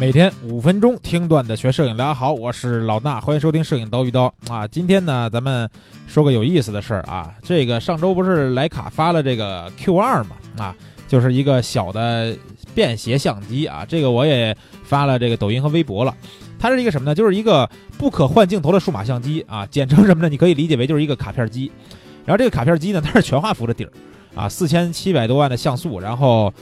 每天五分钟听段子学摄影，大家好，我是老衲，欢迎收听摄影刀鱼刀啊。今天呢，咱们说个有意思的事儿啊。这个上周不是徕卡发了这个 Q2 嘛啊，就是一个小的便携相机啊。这个我也发了这个抖音和微博了。它是一个什么呢？就是一个不可换镜头的数码相机啊，简称什么呢？你可以理解为就是一个卡片机。然后这个卡片机呢，它是全画幅的底儿啊，四千七百多万的像素，然后。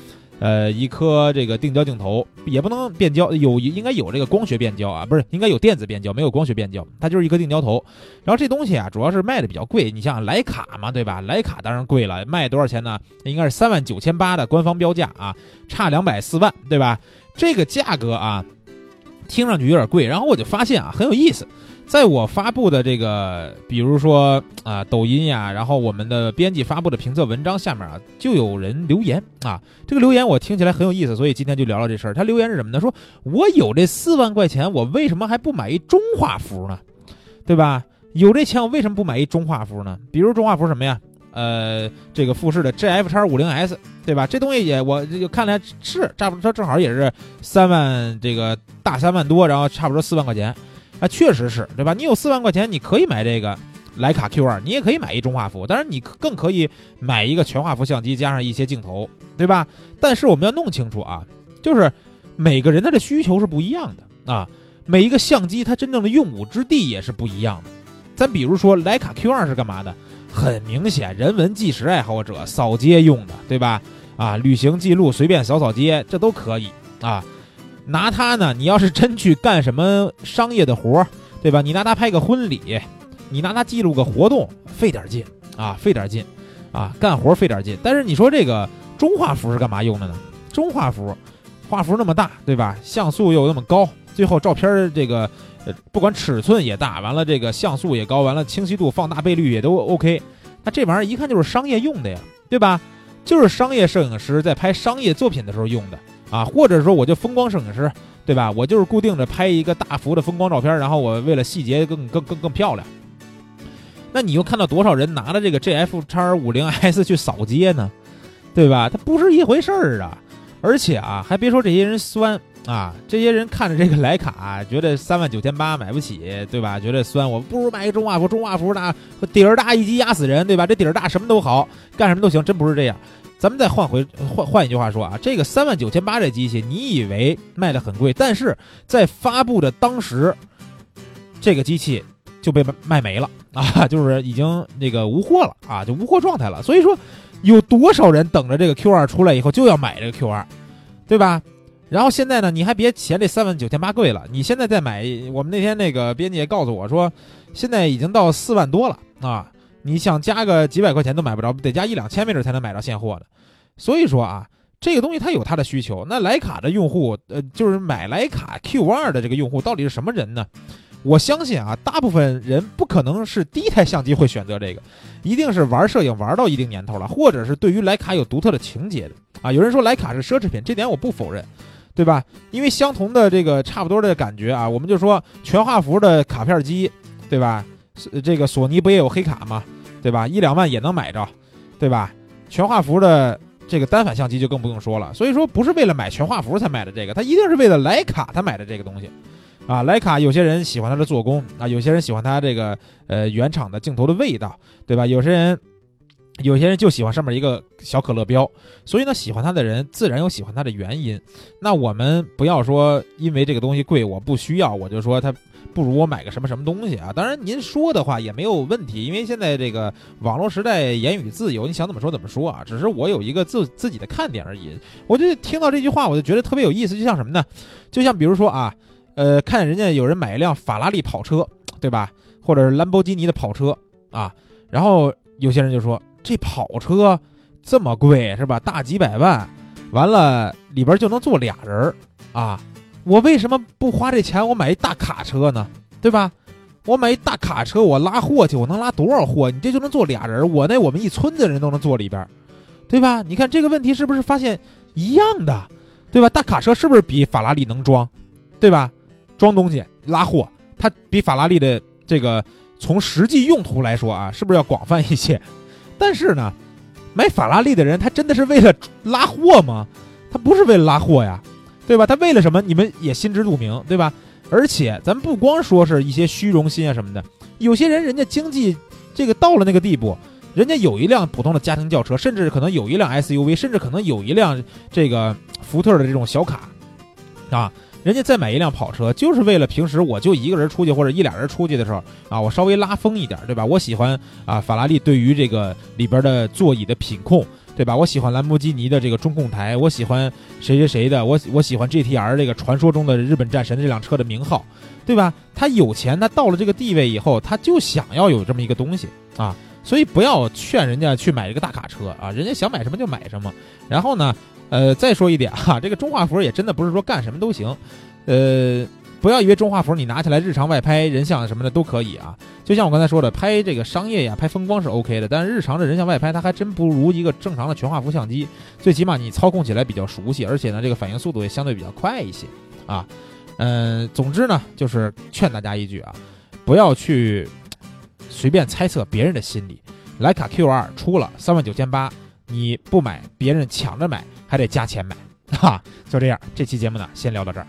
呃，一颗这个定焦镜头也不能变焦，有应该有这个光学变焦啊，不是应该有电子变焦，没有光学变焦，它就是一颗定焦头。然后这东西啊，主要是卖的比较贵，你像徕卡嘛，对吧？徕卡当然贵了，卖多少钱呢？应该是三万九千八的官方标价啊，差两百四万，对吧？这个价格啊，听上去有点贵。然后我就发现啊，很有意思。在我发布的这个，比如说啊，抖音呀，然后我们的编辑发布的评测文章下面啊，就有人留言啊。这个留言我听起来很有意思，所以今天就聊聊这事儿。他留言是什么呢？说我有这四万块钱，我为什么还不买一中画幅呢？对吧？有这钱，我为什么不买一中画幅呢？比如中画幅什么呀？呃，这个富士的 GF 叉五零 S，对吧？这东西也我就看来是差不多，正好也是三万这个大三万多，然后差不多四万块钱。啊，确实是对吧？你有四万块钱，你可以买这个徕卡 Q 二，你也可以买一中画幅，当然你更可以买一个全画幅相机加上一些镜头，对吧？但是我们要弄清楚啊，就是每个人他的需求是不一样的啊，每一个相机它真正的用武之地也是不一样的。咱比如说徕卡 Q 二是干嘛的？很明显，人文纪实爱好者扫街用的，对吧？啊，旅行记录随便扫扫街，这都可以啊。拿它呢，你要是真去干什么商业的活儿，对吧？你拿它拍个婚礼，你拿它记录个活动，费点劲啊，费点劲啊，干活费点劲。但是你说这个中画幅是干嘛用的呢？中画幅，画幅那么大，对吧？像素又那么高，最后照片这个呃，不管尺寸也大，完了这个像素也高，完了清晰度、放大倍率也都 OK。那这玩意儿一看就是商业用的呀，对吧？就是商业摄影师在拍商业作品的时候用的。啊，或者说我就风光摄影师，对吧？我就是固定着拍一个大幅的风光照片，然后我为了细节更更更更漂亮。那你又看到多少人拿着这个 G F 叉五零 S 去扫街呢？对吧？它不是一回事儿啊！而且啊，还别说这些人酸啊，这些人看着这个徕卡，觉得三万九千八买不起，对吧？觉得酸，我不如买一个中画幅，中画幅大，底儿大一击压死人，对吧？这底儿大什么都好，干什么都行，真不是这样。咱们再换回换换一句话说啊，这个三万九千八这机器，你以为卖的很贵，但是在发布的当时，这个机器就被卖没了 啊，就是已经那个无货了啊，就无货状态了。所以说，有多少人等着这个 Q 二出来以后就要买这个 Q 二，对吧？然后现在呢，你还别嫌这三万九千八贵了，你现在再买，我们那天那个编辑也告诉我说，现在已经到四万多了啊。你想加个几百块钱都买不着，得加一两千没准才能买到现货的。所以说啊，这个东西它有它的需求。那徕卡的用户，呃，就是买徕卡 Q 二的这个用户到底是什么人呢？我相信啊，大部分人不可能是第一台相机会选择这个，一定是玩摄影玩到一定年头了，或者是对于徕卡有独特的情节的啊。有人说徕卡是奢侈品，这点我不否认，对吧？因为相同的这个差不多的感觉啊，我们就说全画幅的卡片机，对吧？这个索尼不也有黑卡吗？对吧？一两万也能买着，对吧？全画幅的这个单反相机就更不用说了。所以说不是为了买全画幅才买的这个，他一定是为了徕卡他买的这个东西，啊，徕卡有些人喜欢它的做工啊，有些人喜欢它这个呃原厂的镜头的味道，对吧？有些人有些人就喜欢上面一个小可乐标，所以呢，喜欢它的人自然有喜欢它的原因。那我们不要说因为这个东西贵我不需要，我就说它。不如我买个什么什么东西啊？当然您说的话也没有问题，因为现在这个网络时代言语自由，你想怎么说怎么说啊？只是我有一个自自己的看点而已。我就听到这句话，我就觉得特别有意思，就像什么呢？就像比如说啊，呃，看人家有人买一辆法拉利跑车，对吧？或者是兰博基尼的跑车啊，然后有些人就说这跑车这么贵是吧？大几百万，完了里边就能坐俩人啊。我为什么不花这钱？我买一大卡车呢，对吧？我买一大卡车，我拉货去，我能拉多少货？你这就能坐俩人，我那我们一村子人都能坐里边，对吧？你看这个问题是不是发现一样的，对吧？大卡车是不是比法拉利能装，对吧？装东西拉货，它比法拉利的这个从实际用途来说啊，是不是要广泛一些？但是呢，买法拉利的人他真的是为了拉货吗？他不是为了拉货呀。对吧？他为了什么？你们也心知肚明，对吧？而且咱不光说是一些虚荣心啊什么的，有些人人家经济这个到了那个地步，人家有一辆普通的家庭轿车，甚至可能有一辆 SUV，甚至可能有一辆这个福特的这种小卡，啊，人家再买一辆跑车，就是为了平时我就一个人出去或者一俩人出去的时候啊，我稍微拉风一点，对吧？我喜欢啊，法拉利对于这个里边的座椅的品控。对吧？我喜欢兰博基尼的这个中控台，我喜欢谁谁谁的，我我喜欢 GTR 这个传说中的日本战神这辆车的名号，对吧？他有钱，他到了这个地位以后，他就想要有这么一个东西啊，所以不要劝人家去买一个大卡车啊，人家想买什么就买什么。然后呢，呃，再说一点哈，这个中画幅也真的不是说干什么都行，呃。不要以为中画幅你拿起来日常外拍人像什么的都可以啊，就像我刚才说的，拍这个商业呀、拍风光是 OK 的，但是日常的人像外拍它还真不如一个正常的全画幅相机，最起码你操控起来比较熟悉，而且呢这个反应速度也相对比较快一些啊。嗯，总之呢就是劝大家一句啊，不要去随便猜测别人的心理。徕卡 Q2 出了三万九千八，你不买，别人抢着买，还得加钱买，哈，就这样，这期节目呢先聊到这儿。